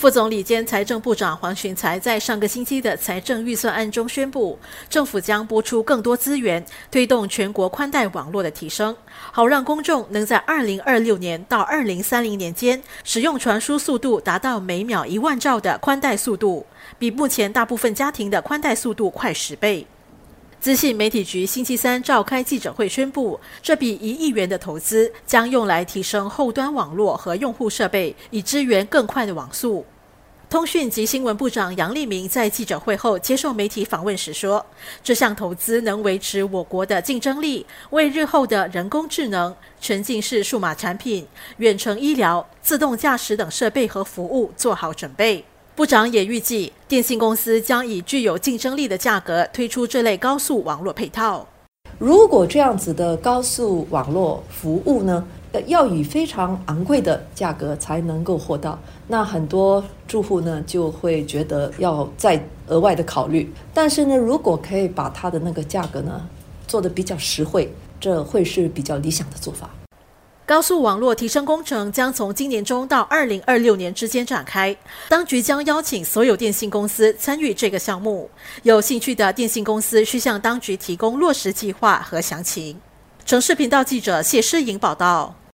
副总理兼财政部长黄循才在上个星期的财政预算案中宣布，政府将拨出更多资源，推动全国宽带网络的提升，好让公众能在二零二六年到二零三零年间使用传输速度达到每秒一万兆的宽带速度，比目前大部分家庭的宽带速度快十倍。资信媒体局星期三召开记者会，宣布这笔一亿元的投资将用来提升后端网络和用户设备，以支援更快的网速。通讯及新闻部长杨立明在记者会后接受媒体访问时说：“这项投资能维持我国的竞争力，为日后的人工智能、沉浸式数码产品、远程医疗、自动驾驶等设备和服务做好准备。”部长也预计，电信公司将以具有竞争力的价格推出这类高速网络配套。如果这样子的高速网络服务呢，要以非常昂贵的价格才能够获到，那很多住户呢就会觉得要再额外的考虑。但是呢，如果可以把它的那个价格呢做得比较实惠，这会是比较理想的做法。高速网络提升工程将从今年中到二零二六年之间展开，当局将邀请所有电信公司参与这个项目。有兴趣的电信公司需向当局提供落实计划和详情。城市频道记者谢诗颖报道。